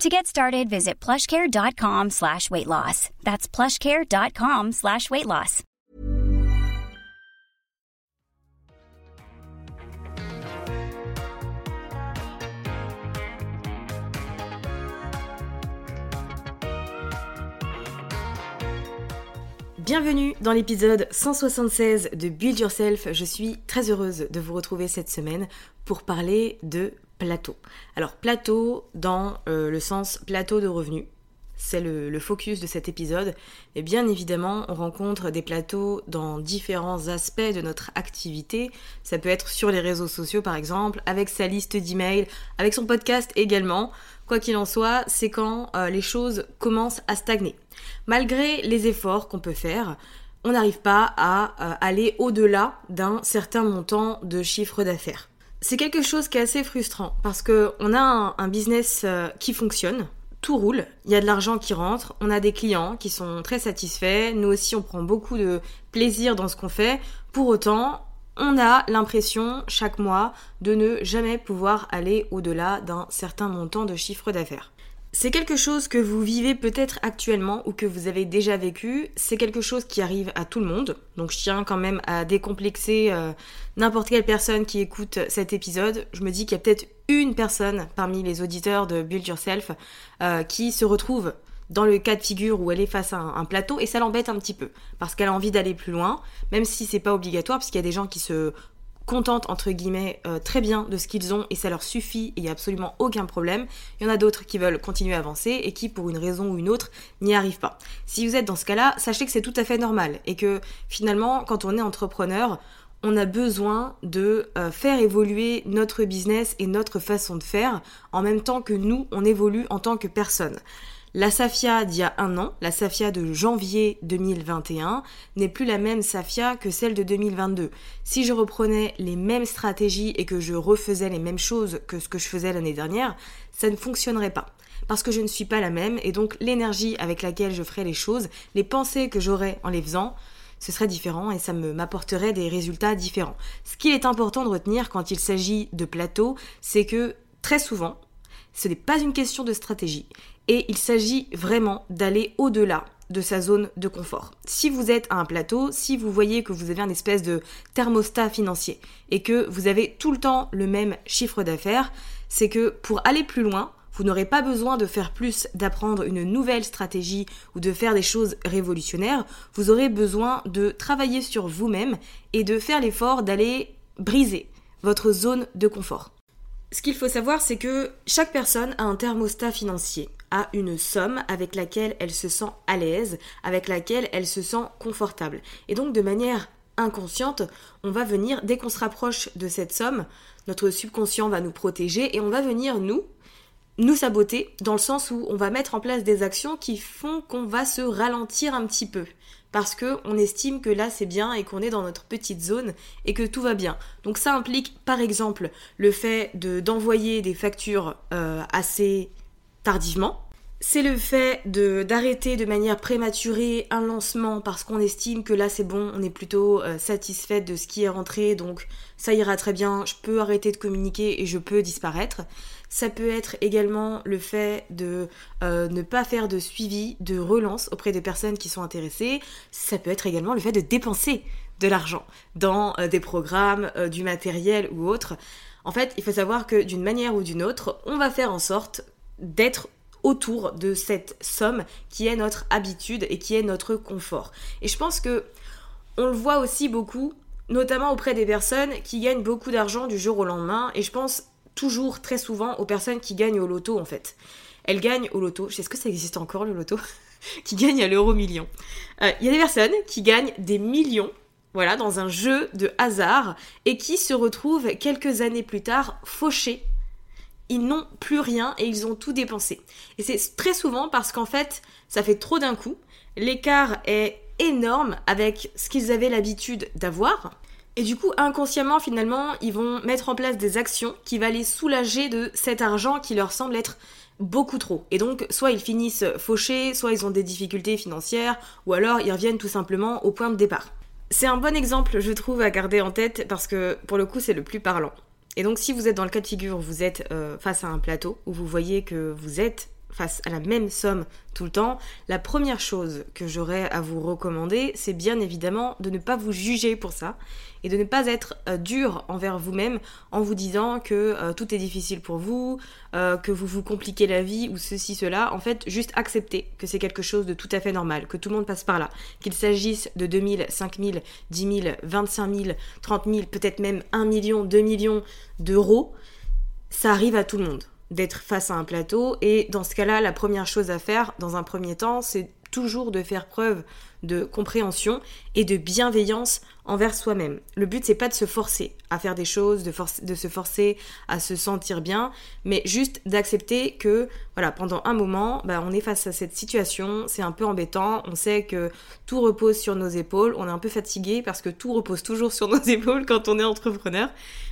To get started, visit plushcare.com slash weight loss. That's plushcare.com slash weight loss. Bienvenue dans l'épisode 176 de Build Yourself. Je suis très heureuse de vous retrouver cette semaine pour parler de plateau. Alors plateau dans euh, le sens plateau de revenus. C'est le, focus de cet épisode. Et bien évidemment, on rencontre des plateaux dans différents aspects de notre activité. Ça peut être sur les réseaux sociaux par exemple, avec sa liste d'emails, avec son podcast également. Quoi qu'il en soit, c'est quand euh, les choses commencent à stagner. Malgré les efforts qu'on peut faire, on n'arrive pas à euh, aller au-delà d'un certain montant de chiffre d'affaires. C'est quelque chose qui est assez frustrant parce que on a un, un business euh, qui fonctionne, tout roule, il y a de l'argent qui rentre, on a des clients qui sont très satisfaits, nous aussi on prend beaucoup de plaisir dans ce qu'on fait. Pour autant, on a l'impression chaque mois de ne jamais pouvoir aller au-delà d'un certain montant de chiffre d'affaires. C'est quelque chose que vous vivez peut-être actuellement ou que vous avez déjà vécu, c'est quelque chose qui arrive à tout le monde, donc je tiens quand même à décomplexer euh, n'importe quelle personne qui écoute cet épisode. Je me dis qu'il y a peut-être une personne parmi les auditeurs de Build Yourself euh, qui se retrouve dans le cas de figure où elle est face à un, plateau et ça l'embête un petit peu parce qu'elle a envie d'aller plus loin, même si c'est pas obligatoire parce qu'il y a des gens qui se contentent entre guillemets euh, très bien de ce qu'ils ont et ça leur suffit et il n'y a absolument aucun problème. Il y en a d'autres qui veulent continuer à avancer et qui pour une raison ou une autre n'y arrivent pas. Si vous êtes dans ce cas-là, sachez que c'est tout à fait normal et que finalement quand on est entrepreneur, on a besoin de euh, faire évoluer notre business et notre façon de faire en même temps que nous, on évolue en tant que personne. La Safia d'il y a un an, la Safia de janvier 2021, n'est plus la même Safia que celle de 2022. Si je reprenais les mêmes stratégies et que je refaisais les mêmes choses que ce que je faisais l'année dernière, ça ne fonctionnerait pas parce que je ne suis pas la même et donc l'énergie avec laquelle je ferais les choses, les pensées que j'aurais en les faisant, ce serait différent et ça m'apporterait des résultats différents. Ce qu'il est important de retenir quand il s'agit de plateau, c'est que très souvent, ce n'est pas une question de stratégie et il s'agit vraiment d'aller au-delà de sa zone de confort. Si vous êtes à un plateau, si vous voyez que vous avez un espèce de thermostat financier et que vous avez tout le temps le même chiffre d'affaires, c'est que pour aller plus loin, vous n'aurez pas besoin de faire plus, d'apprendre une nouvelle stratégie ou de faire des choses révolutionnaires. Vous aurez besoin de travailler sur vous-même et de faire l'effort d'aller briser votre zone de confort. Ce qu'il faut savoir, c'est que chaque personne a un thermostat financier, a une somme avec laquelle elle se sent à l'aise, avec laquelle elle se sent confortable. Et donc de manière inconsciente, on va venir, dès qu'on se rapproche de cette somme, notre subconscient va nous protéger et on va venir, nous, nous saboter dans le sens où on va mettre en place des actions qui font qu'on va se ralentir un petit peu parce que on estime que là c'est bien et qu'on est dans notre petite zone et que tout va bien. Donc ça implique par exemple le fait de d'envoyer des factures euh, assez tardivement. c'est le fait d'arrêter de manière prématurée un lancement parce qu'on estime que là c'est bon, on est plutôt euh, satisfait de ce qui est rentré, donc ça ira très bien, je peux arrêter de communiquer et je peux disparaître. Ça peut être également le fait de euh, ne pas faire de suivi, de relance auprès des personnes qui sont intéressées. Ça peut être également le fait de dépenser de l'argent dans euh, des programmes, du matériel ou autre. En fait, il faut savoir que d'une manière ou d'une autre, on va faire en sorte d'être autour de cette somme qui est notre habitude et qui est notre confort. Et je pense que on le voit aussi beaucoup, notamment auprès des personnes qui gagnent beaucoup d'argent du jour au lendemain. Et je pense toujours très souvent aux personnes qui gagnent au loto en fait. Elles gagnent au loto. Je sais ce que ça existe encore le loto Qui gagnent à l'euro million. Euh, il y a des personnes qui gagnent des millions voilà, dans un jeu de hasard, et qui se retrouvent quelques années plus tard fauchés ils n'ont plus rien et ils ont tout dépensé. Et c'est très souvent parce qu'en fait, ça fait trop d'un coup. L'écart est énorme avec ce qu'ils avaient l'habitude d'avoir. Et du coup, inconsciemment, finalement, ils vont mettre en place des actions qui vont les soulager de cet argent qui leur semble être beaucoup trop. Et donc, soit ils finissent fauchés, soit ils ont des difficultés financières, ou alors ils reviennent tout simplement au point de départ. C'est un bon exemple, je trouve, à garder en tête parce que pour le coup, c'est le plus parlant. Et donc si vous êtes dans le cas de figure vous êtes euh, face à un plateau, où vous voyez que vous êtes face à la même somme tout le temps, la première chose que j'aurais à vous recommander, c'est bien évidemment de ne pas vous juger pour ça et de ne pas être euh, dur envers vous-même en vous disant que euh, tout est difficile pour vous, euh, que vous vous compliquez la vie ou ceci, cela. En fait, juste accepter que c'est quelque chose de tout à fait normal, que tout le monde passe par là. Qu'il s'agisse de 2000, 5000, 10 000, 25 000, 30 000, peut-être même 1 million, 2 millions d'euros, ça arrive à tout le monde d'être face à un plateau. Et dans ce cas-là, la première chose à faire dans un premier temps, c'est toujours de faire preuve de compréhension et de bienveillance envers soi-même. Le but c'est pas de se forcer à faire des choses, de, de se forcer à se sentir bien, mais juste d'accepter que voilà, pendant un moment, bah, on est face à cette situation, c'est un peu embêtant, on sait que tout repose sur nos épaules, on est un peu fatigué parce que tout repose toujours sur nos épaules quand on est entrepreneur,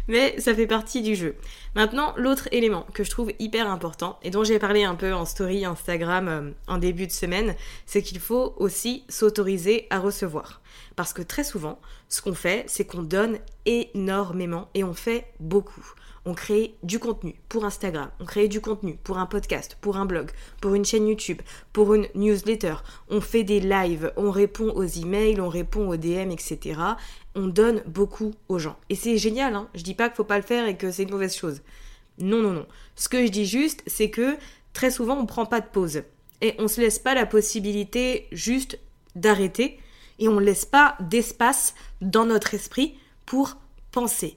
mais ça fait partie du jeu. Maintenant, l'autre élément que je trouve hyper important et dont j'ai parlé un peu en story Instagram euh, en début de semaine, c'est qu'il faut aussi s'autoriser à recevoir. Parce que très souvent, ce qu'on fait, c'est qu'on donne énormément et on fait beaucoup. On crée du contenu pour Instagram, on crée du contenu pour un podcast, pour un blog, pour une chaîne YouTube, pour une newsletter, on fait des lives, on répond aux emails, on répond aux DM, etc. On donne beaucoup aux gens. Et c'est génial, hein je dis pas qu'il faut pas le faire et que c'est une mauvaise chose. Non, non, non. Ce que je dis juste, c'est que très souvent on prend pas de pause. Et on se laisse pas la possibilité juste d'arrêter et on ne laisse pas d'espace dans notre esprit pour penser.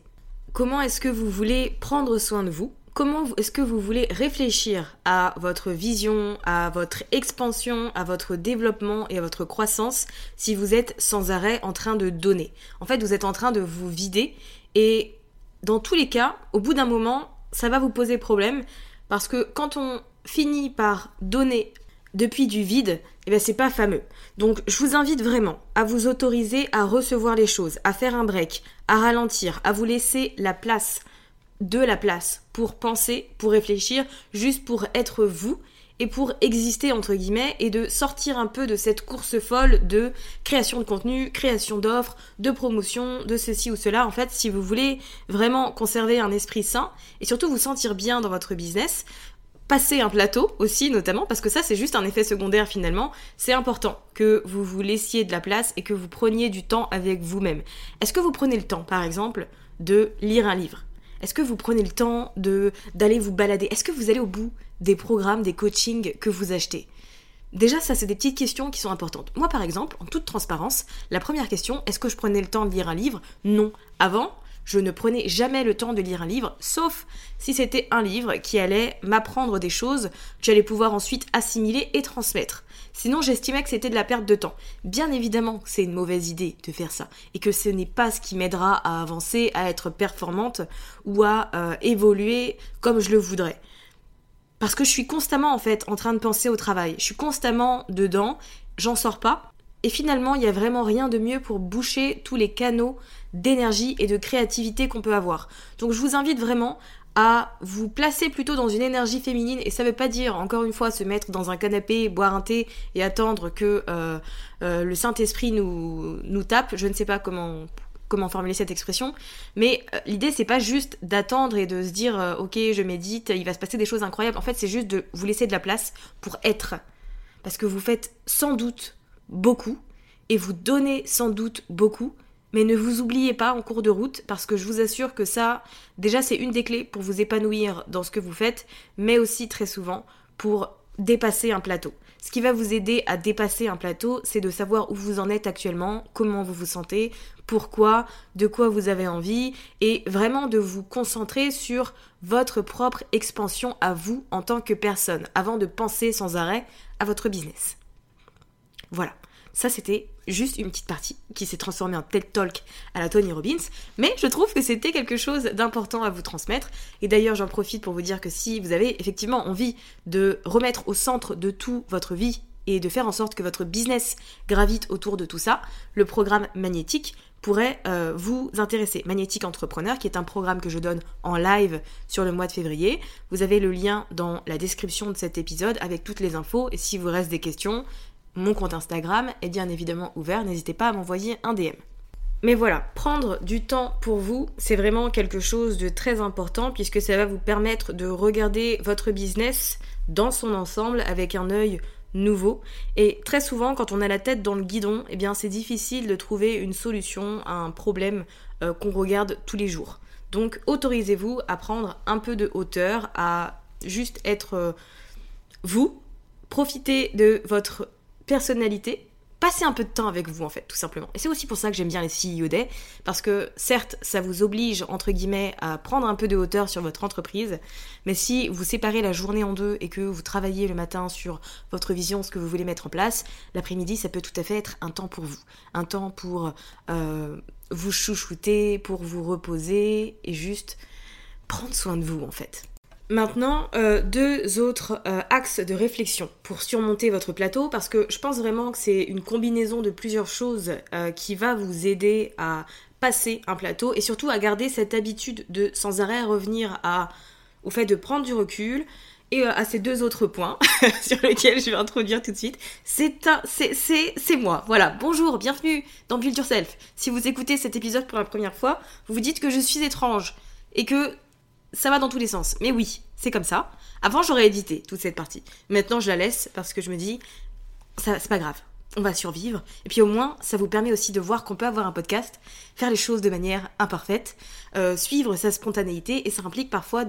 Comment est-ce que vous voulez prendre soin de vous? Comment est-ce que vous voulez réfléchir à votre vision, à votre expansion, à votre développement et à votre croissance si vous êtes sans arrêt en train de donner? En fait, vous êtes en train de vous vider et dans tous les cas, au bout d'un moment, ça va vous poser problème parce que quand on finit par donner depuis du vide, eh bien c'est pas fameux. Donc je vous invite vraiment à vous autoriser à recevoir les choses, à faire un break, à ralentir, à vous laisser la place, de la place pour penser, pour réfléchir, juste pour être vous et pour exister entre guillemets et de sortir un peu de cette course folle de création de contenu, création d'offres, de promotion, de ceci ou cela. En fait, si vous voulez vraiment conserver un esprit sain et surtout vous sentir bien dans votre business, passer un plateau aussi notamment parce que ça c'est juste un effet secondaire finalement. C'est important que vous vous laissiez de la place et que vous preniez du temps avec vous-même. Est-ce que vous prenez le temps par exemple de lire un livre? Est-ce que vous prenez le temps de d'aller vous balader? Est-ce que vous allez au bout des programmes des coachings que vous achetez? Déjà, ça, c'est des petites questions qui sont importantes. Moi, par exemple, en toute transparence, la première question, est-ce que je prenais le temps de lire un livre? Non. Avant, je ne prenais jamais le temps de lire un livre, sauf si c'était un livre qui allait m'apprendre des choses que j'allais pouvoir ensuite assimiler et transmettre. Sinon, j'estimais que c'était de la perte de temps. Bien évidemment, c'est une mauvaise idée de faire ça, et que ce n'est pas ce qui m'aidera à avancer, à être performante ou à euh, évoluer comme je le voudrais. Parce que je suis constamment en fait en train de penser au travail. Je suis constamment dedans, j'en sors pas. Et finalement, il n'y a vraiment rien de mieux pour boucher tous les canaux d'énergie et de créativité qu'on peut avoir. Donc je vous invite vraiment à vous placer plutôt dans une énergie féminine. Et ça veut pas dire encore une fois se mettre dans un canapé, boire un thé et attendre que euh, euh, le Saint-Esprit nous, nous tape, je ne sais pas comment comment formuler cette expression, mais euh, l'idée c'est pas juste d'attendre et de se dire ok je médite, il va se passer des choses incroyables, en fait c'est juste de vous laisser de la place pour être, parce que vous faites sans doute beaucoup et vous donnez sans doute beaucoup, mais ne vous oubliez pas en cours de route, parce que je vous assure que ça, déjà c'est une des clés pour vous épanouir dans ce que vous faites, mais aussi très souvent pour dépasser un plateau. Ce qui va vous aider à dépasser un plateau, c'est de savoir où vous en êtes actuellement, comment vous vous sentez, pourquoi, de quoi vous avez envie, et vraiment de vous concentrer sur votre propre expansion à vous en tant que personne, avant de penser sans arrêt à votre business. Voilà. Ça, c'était juste une petite partie qui s'est transformée en TED Talk à la Tony Robbins. Mais je trouve que c'était quelque chose d'important à vous transmettre. Et d'ailleurs, j'en profite pour vous dire que si vous avez effectivement envie de remettre au centre de tout votre vie et de faire en sorte que votre business gravite autour de tout ça, le programme magnétique pourrait euh, vous intéresser. Magnétique Entrepreneur, qui est un programme que je donne en live sur le mois de février. Vous avez le lien dans la description de cet épisode avec toutes les infos. Et si vous reste des questions, mon compte Instagram est bien évidemment ouvert, n'hésitez pas à m'envoyer un DM. Mais voilà, prendre du temps pour vous, c'est vraiment quelque chose de très important puisque ça va vous permettre de regarder votre business dans son ensemble avec un œil nouveau. Et très souvent, quand on a la tête dans le guidon, eh bien c'est difficile de trouver une solution à un problème euh, qu'on regarde tous les jours. Donc autorisez-vous à prendre un peu de hauteur, à juste être euh, vous, profitez de votre personnalité, passez un peu de temps avec vous en fait, tout simplement. Et c'est aussi pour ça que j'aime bien les CEO Day, parce que certes, ça vous oblige, entre guillemets, à prendre un peu de hauteur sur votre entreprise, mais si vous séparez la journée en deux et que vous travaillez le matin sur votre vision, ce que vous voulez mettre en place, l'après-midi, ça peut tout à fait être un temps pour vous. Un temps pour euh, vous chouchouter, pour vous reposer et juste prendre soin de vous en fait. Maintenant, euh, deux autres euh, axes de réflexion pour surmonter votre plateau, parce que je pense vraiment que c'est une combinaison de plusieurs choses euh, qui va vous aider à passer un plateau et surtout à garder cette habitude de sans arrêt revenir à, au fait de prendre du recul et à ces deux autres points sur lesquels je vais introduire tout de suite. C'est c'est moi. Voilà. Bonjour, bienvenue dans Build Yourself. Si vous écoutez cet épisode pour la première fois, vous vous dites que je suis étrange et que ça va dans tous les sens. Mais oui, c'est comme ça. Avant, j'aurais édité toute cette partie. Maintenant, je la laisse parce que je me dis, ça, c'est pas grave. On va survivre. Et puis au moins, ça vous permet aussi de voir qu'on peut avoir un podcast, faire les choses de manière imparfaite, euh, suivre sa spontanéité, et ça implique parfois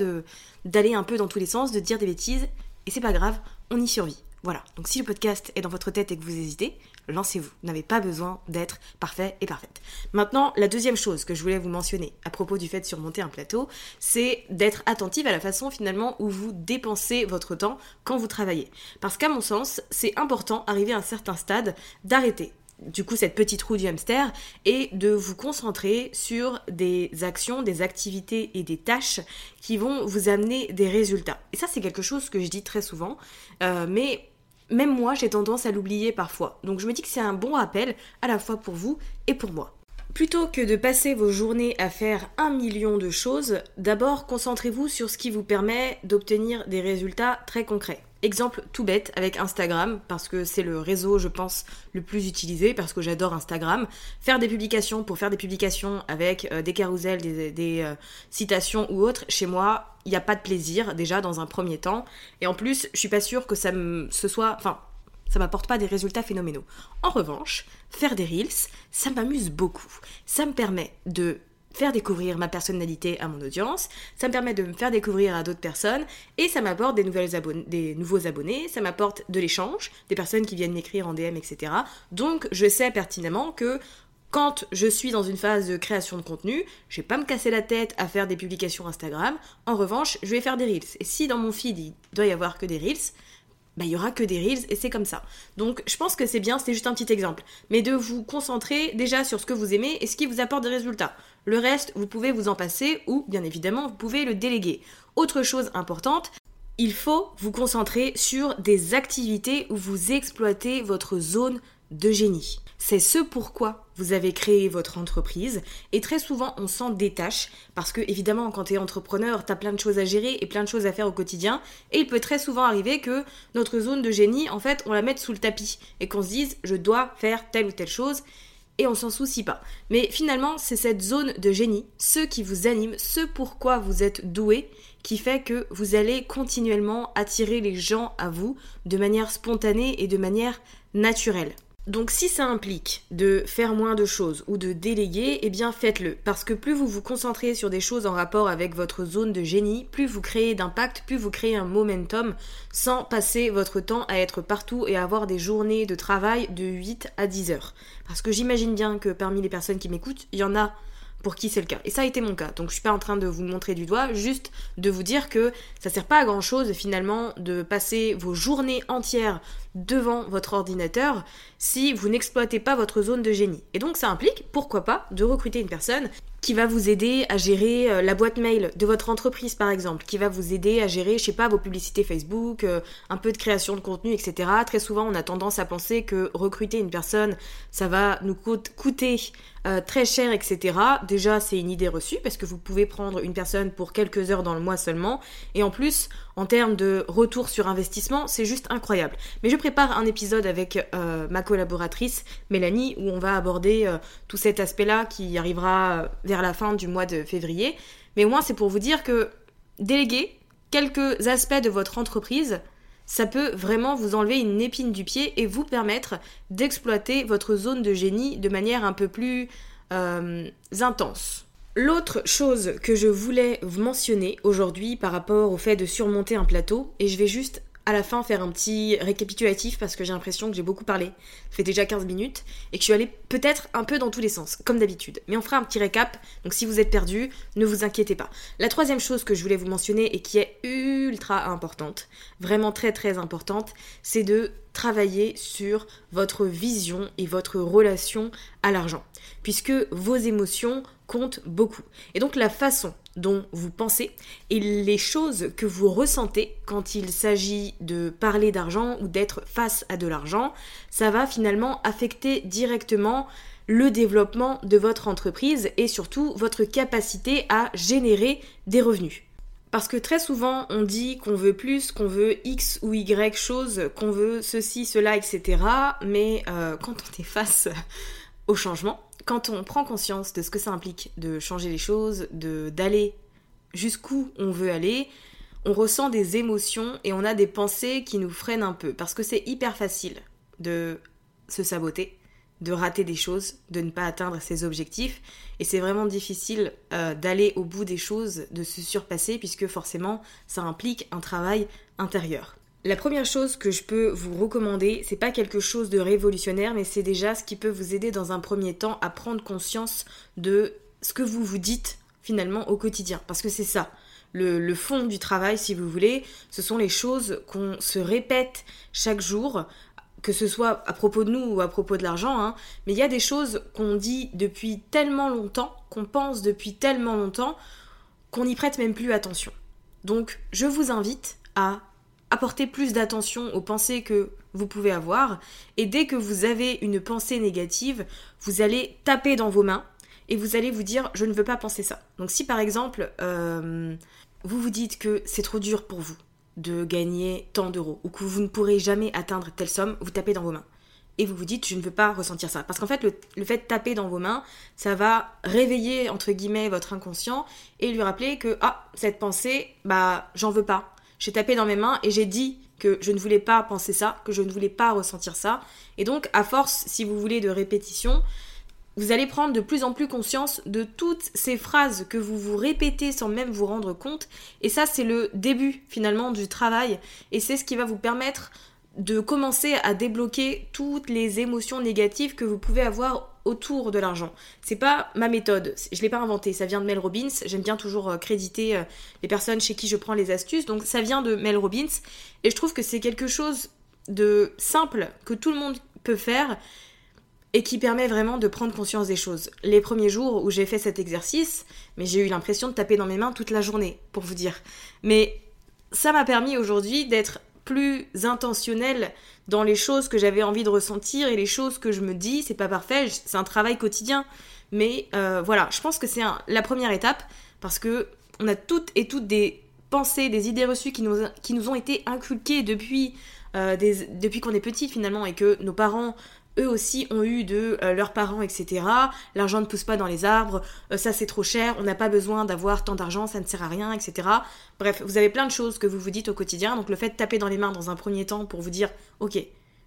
d'aller un peu dans tous les sens, de dire des bêtises, et c'est pas grave, on y survit. Voilà, donc si le podcast est dans votre tête et que vous hésitez, lancez-vous. Vous n'avez pas besoin d'être parfait et parfaite. Maintenant, la deuxième chose que je voulais vous mentionner à propos du fait de surmonter un plateau, c'est d'être attentive à la façon finalement où vous dépensez votre temps quand vous travaillez. Parce qu'à mon sens, c'est important, arrivé à un certain stade, d'arrêter du coup cette petite roue du hamster et de vous concentrer sur des actions, des activités et des tâches qui vont vous amener des résultats. Et ça c'est quelque chose que je dis très souvent, euh, mais même moi j'ai tendance à l'oublier parfois. Donc je me dis que c'est un bon rappel à la fois pour vous et pour moi. Plutôt que de passer vos journées à faire un million de choses, d'abord concentrez-vous sur ce qui vous permet d'obtenir des résultats très concrets. Exemple tout bête avec Instagram, parce que c'est le réseau, je pense, le plus utilisé, parce que j'adore Instagram. Faire des publications pour faire des publications avec euh, des carousels, des, euh, citations ou autres, chez moi, il n'y a pas de plaisir, déjà, dans un premier temps. Et en plus, je suis pas sûre que ça me, soit. Enfin, ça m'apporte pas des résultats phénoménaux. En revanche, faire des reels, ça m'amuse beaucoup. Ça me permet de faire découvrir ma personnalité à mon audience, ça me permet de me faire découvrir à d'autres personnes et ça m'apporte des, des nouveaux abonnés, ça m'apporte de l'échange, des personnes qui viennent m'écrire en DM, etc. Donc je sais pertinemment que quand je suis dans une phase de création de contenu, je vais pas me casser la tête à faire des publications Instagram. En revanche, je vais faire des reels. Et si dans mon feed il doit y avoir que des reels, bah, il y aura que des reels et c'est comme ça. Donc je pense que c'est bien, c'était juste un petit exemple. Mais de vous concentrer déjà sur ce que vous aimez et ce qui vous apporte des résultats. Le reste, vous pouvez vous en passer ou, bien évidemment, vous pouvez le déléguer. Autre chose importante, il faut vous concentrer sur des activités où vous exploitez votre zone de génie. C'est ce pourquoi vous avez créé votre entreprise et très souvent on s'en détache parce que évidemment quand tu es entrepreneur, tu as plein de choses à gérer et plein de choses à faire au quotidien et il peut très souvent arriver que notre zone de génie en fait on la mette sous le tapis et qu'on se dise je dois faire telle ou telle chose et on s'en soucie pas. Mais finalement, c'est cette zone de génie, ce qui vous anime, ce pourquoi vous êtes doué, qui fait que vous allez continuellement attirer les gens à vous de manière spontanée et de manière naturelle. Donc si ça implique de faire moins de choses ou de déléguer, eh bien faites-le. Parce que plus vous vous concentrez sur des choses en rapport avec votre zone de génie, plus vous créez d'impact, plus vous créez un momentum sans passer votre temps à être partout et avoir des journées de travail de 8 à 10 heures. Parce que j'imagine bien que parmi les personnes qui m'écoutent, il y en a pour qui c'est le cas. Et ça a été mon cas. Donc je suis pas en train de vous montrer du doigt, juste de vous dire que ça sert pas à grand chose finalement de passer vos journées entières devant votre ordinateur si vous n'exploitez pas votre zone de génie. Et donc ça implique, pourquoi pas, de recruter une personne qui va vous aider à gérer euh, la boîte mail de votre entreprise par exemple, qui va vous aider à gérer, je sais pas, vos publicités Facebook, euh, un peu de création de contenu, etc. Très souvent on a tendance à penser que recruter une personne, ça va nous coûter euh, très cher, etc. Déjà c'est une idée reçue parce que vous pouvez prendre une personne pour quelques heures dans le mois seulement, et en plus en termes de retour sur investissement, c'est juste incroyable. Mais je prépare un épisode avec euh, ma collaboratrice Mélanie où on va aborder euh, tout cet aspect-là qui arrivera vers la fin du mois de février. Mais au moins c'est pour vous dire que déléguer quelques aspects de votre entreprise, ça peut vraiment vous enlever une épine du pied et vous permettre d'exploiter votre zone de génie de manière un peu plus euh, intense. L'autre chose que je voulais vous mentionner aujourd'hui par rapport au fait de surmonter un plateau, et je vais juste à la fin faire un petit récapitulatif parce que j'ai l'impression que j'ai beaucoup parlé. Fait déjà 15 minutes et que je suis allée peut-être un peu dans tous les sens, comme d'habitude. Mais on fera un petit récap, donc si vous êtes perdu, ne vous inquiétez pas. La troisième chose que je voulais vous mentionner et qui est ultra importante, vraiment très très importante, c'est de travailler sur votre vision et votre relation à l'argent. Puisque vos émotions compte beaucoup. Et donc la façon dont vous pensez et les choses que vous ressentez quand il s'agit de parler d'argent ou d'être face à de l'argent, ça va finalement affecter directement le développement de votre entreprise et surtout votre capacité à générer des revenus. Parce que très souvent, on dit qu'on veut plus, qu'on veut X ou Y chose, qu'on veut ceci, cela, etc. Mais euh, quand on est face au changement, quand on prend conscience de ce que ça implique de changer les choses, de d'aller jusqu'où on veut aller, on ressent des émotions et on a des pensées qui nous freinent un peu parce que c'est hyper facile de se saboter, de rater des choses, de ne pas atteindre ses objectifs et c'est vraiment difficile euh, d'aller au bout des choses, de se surpasser puisque forcément ça implique un travail intérieur. La première chose que je peux vous recommander, c'est pas quelque chose de révolutionnaire, mais c'est déjà ce qui peut vous aider dans un premier temps à prendre conscience de ce que vous vous dites finalement au quotidien. Parce que c'est ça. Le, fond du travail, si vous voulez, ce sont les choses qu'on se répète chaque jour, que ce soit à propos de nous ou à propos de l'argent, hein. mais il y a des choses qu'on dit depuis tellement longtemps, qu'on pense depuis tellement longtemps, qu'on n'y prête même plus attention. Donc je vous invite à apporter plus d'attention aux pensées que vous pouvez avoir. Et dès que vous avez une pensée négative, vous allez taper dans vos mains et vous allez vous dire je ne veux pas penser ça. Donc si par exemple euh, vous vous dites que c'est trop dur pour vous de gagner tant d'euros ou que vous ne pourrez jamais atteindre telle somme, vous tapez dans vos mains. Et vous vous dites, je ne veux pas ressentir ça. Parce qu'en fait, le, le, fait de taper dans vos mains, ça va réveiller, entre guillemets, votre inconscient et lui rappeler que, ah, cette pensée, bah, j'en veux pas j'ai tapé dans mes mains et j'ai dit que je ne voulais pas penser ça, que je ne voulais pas ressentir ça. Et donc, à force, si vous voulez, de répétition, vous allez prendre de plus en plus conscience de toutes ces phrases que vous vous répétez sans même vous rendre compte. Et ça, c'est le début finalement du travail. Et c'est ce qui va vous permettre de commencer à débloquer toutes les émotions négatives que vous pouvez avoir autour de l'argent. C'est pas ma méthode, je l'ai pas inventé, ça vient de Mel Robbins. J'aime bien toujours euh, créditer euh, les personnes chez qui je prends les astuces, donc ça vient de Mel Robbins et je trouve que c'est quelque chose de simple que tout le monde peut faire et qui permet vraiment de prendre conscience des choses. Les premiers jours où j'ai fait cet exercice, mais j'ai eu l'impression de taper dans mes mains toute la journée, pour vous dire. Mais ça m'a permis aujourd'hui d'être plus intentionnelle dans les choses que j'avais envie de ressentir et les choses que je me dis. C'est pas parfait, c'est un travail quotidien. Mais euh, voilà, je pense que c'est la première étape parce que on a toutes et toutes des pensées, des idées reçues qui nous, qui nous ont été inculquées depuis, euh, depuis qu'on est petit finalement et que nos parents eux aussi ont eu de euh, leurs parents, etc. L'argent ne pousse pas dans les arbres, euh, ça c'est trop cher, on n'a pas besoin d'avoir tant d'argent, ça ne sert à rien, etc. Bref, vous avez plein de choses que vous vous dites au quotidien, donc le fait de taper dans les mains dans un premier temps pour vous dire, ok,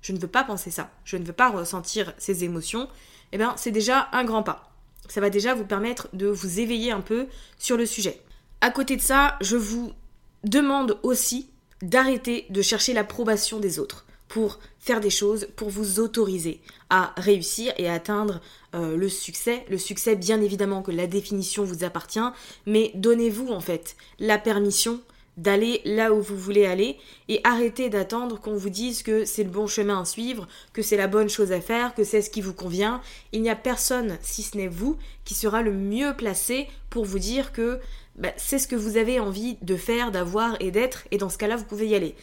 je ne veux pas penser ça, je ne veux pas ressentir ces émotions, eh bien c'est déjà un grand pas. Ça va déjà vous permettre de vous éveiller un peu sur le sujet. À côté de ça, je vous demande aussi d'arrêter de chercher l'approbation des autres pour faire des choses, pour vous autoriser à réussir et à atteindre euh, le succès. Le succès, bien évidemment que la définition vous appartient, mais donnez-vous en fait la permission d'aller là où vous voulez aller et arrêtez d'attendre qu'on vous dise que c'est le bon chemin à suivre, que c'est la bonne chose à faire, que c'est ce qui vous convient. Il n'y a personne, si ce n'est vous, qui sera le mieux placé pour vous dire que bah, c'est ce que vous avez envie de faire, d'avoir et d'être, et dans ce cas-là, vous pouvez y aller.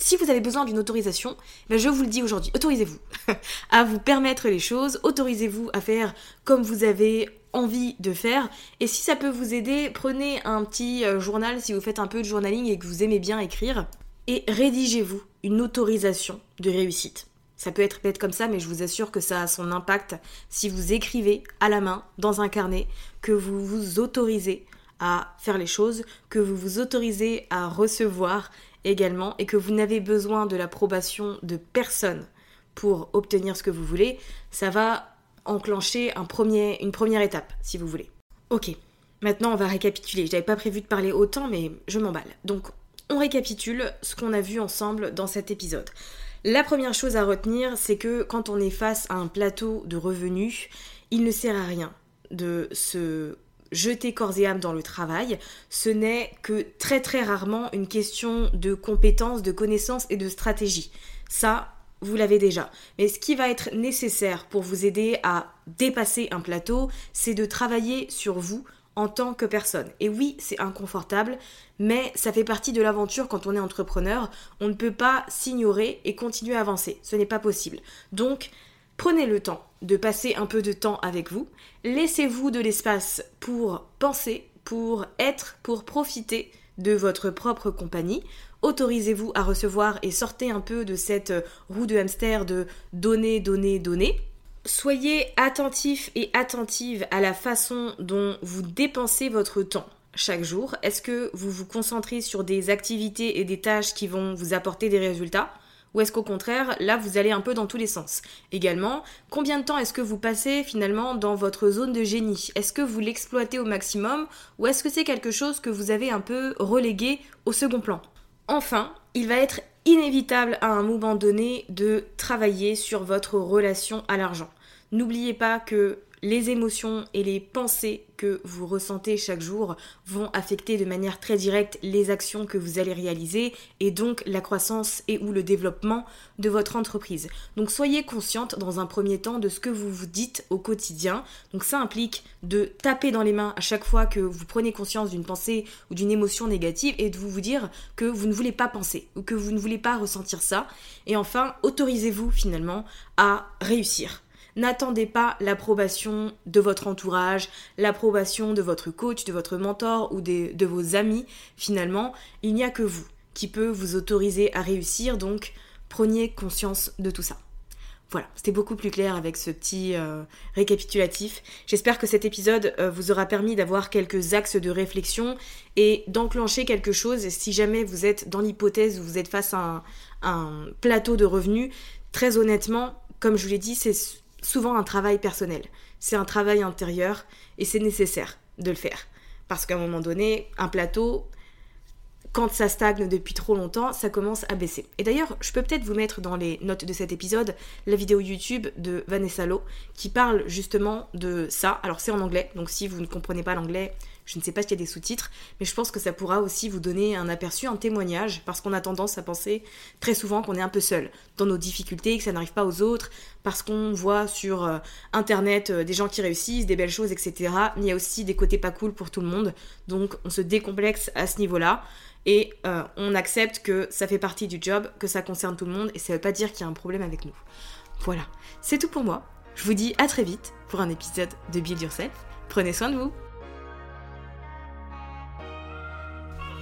Si vous avez besoin d'une autorisation, ben je vous le dis aujourd'hui, autorisez-vous à vous permettre les choses, autorisez-vous à faire comme vous avez envie de faire. Et si ça peut vous aider, prenez un petit euh, journal si vous faites un peu de journaling et que vous aimez bien écrire, et rédigez-vous une autorisation de réussite. Ça peut être bête comme ça, mais je vous assure que ça a son impact si vous écrivez à la main dans un carnet que vous vous autorisez à faire les choses, que vous vous autorisez à recevoir également et que vous n'avez besoin de l'approbation de personne pour obtenir ce que vous voulez, ça va enclencher une première étape, si vous voulez. Ok, maintenant on va récapituler. Je n'avais pas prévu de parler autant, mais je m'emballe. Donc, on récapitule ce qu'on a vu ensemble dans cet épisode. La première chose à retenir, c'est que quand on est face à un plateau de revenus, il ne sert à rien de se jeter corps et âme dans le travail, ce n'est que très très rarement une question de compétences, de connaissances et de stratégie. Ça, vous l'avez déjà. Mais ce qui va être nécessaire pour vous aider à dépasser un plateau, c'est de travailler sur vous en tant que personne. Et oui, c'est inconfortable, mais ça fait partie de l'aventure quand on est entrepreneur. On ne peut pas s'ignorer et continuer à avancer. Ce n'est pas possible. Donc, Prenez le temps de passer un peu de temps avec vous. Laissez-vous de l'espace pour penser, pour être, pour profiter de votre propre compagnie. Autorisez-vous à recevoir et sortez un peu de cette roue de hamster de donner, donner, donner. Soyez attentif et attentive à la façon dont vous dépensez votre temps chaque jour. Est-ce que vous vous concentrez sur des activités et des tâches qui vont vous apporter des résultats? Ou est-ce qu'au contraire, là, vous allez un peu dans tous les sens? Également, combien de temps est-ce que vous passez finalement dans votre zone de génie? Est-ce que vous l'exploitez au maximum? Ou est-ce que c'est quelque chose que vous avez un peu relégué au second plan? Enfin, il va être inévitable à un moment donné de travailler sur votre relation à l'argent. N'oubliez pas que les émotions et les pensées que vous ressentez chaque jour vont affecter de manière très directe les actions que vous allez réaliser et donc la croissance et ou le développement de votre entreprise. Donc soyez consciente dans un premier temps de ce que vous vous dites au quotidien. Donc ça implique de taper dans les mains à chaque fois que vous prenez conscience d'une pensée ou d'une émotion négative et de vous vous dire que vous ne voulez pas penser ou que vous ne voulez pas ressentir ça. Et enfin, autorisez-vous finalement à réussir N'attendez pas l'approbation de votre entourage, l'approbation de votre coach, de votre mentor ou de vos amis. Finalement, il n'y a que vous qui peut vous autoriser à réussir, donc prenez conscience de tout ça. Voilà, c'était beaucoup plus clair avec ce petit euh, récapitulatif. J'espère que cet épisode euh, vous aura permis d'avoir quelques axes de réflexion et d'enclencher quelque chose. Si jamais vous êtes dans l'hypothèse où vous êtes face à un plateau de revenus, très honnêtement, comme je vous l'ai dit, c'est souvent un travail personnel. C'est un travail intérieur et c'est nécessaire de le faire. Parce qu'à un moment donné, un plateau, quand ça stagne depuis trop longtemps, ça commence à baisser. Et d'ailleurs, je peux peut-être vous mettre dans les notes de cet épisode la vidéo YouTube de Vanessa Lowe qui parle justement de ça. Alors c'est en anglais, donc si vous ne comprenez pas l'anglais, Je ne sais pas s'il y a des sous-titres, mais je pense que ça pourra aussi vous donner un aperçu, un témoignage, parce qu'on a tendance à penser très souvent qu'on est un peu seul dans nos difficultés, que ça n'arrive pas aux autres, parce qu'on voit sur euh, Internet euh, des gens qui réussissent, des belles choses, etc. Mais il y a aussi des côtés pas cool pour tout le monde, donc on se décomplexe à ce niveau-là. Et euh, on accepte que ça fait partie du job, que ça concerne tout le monde, et ça veut pas dire qu'il y a un problème avec nous. Voilà, c'est tout pour moi. Je vous dis à très vite pour un épisode de Build Yourself. Prenez soin de vous.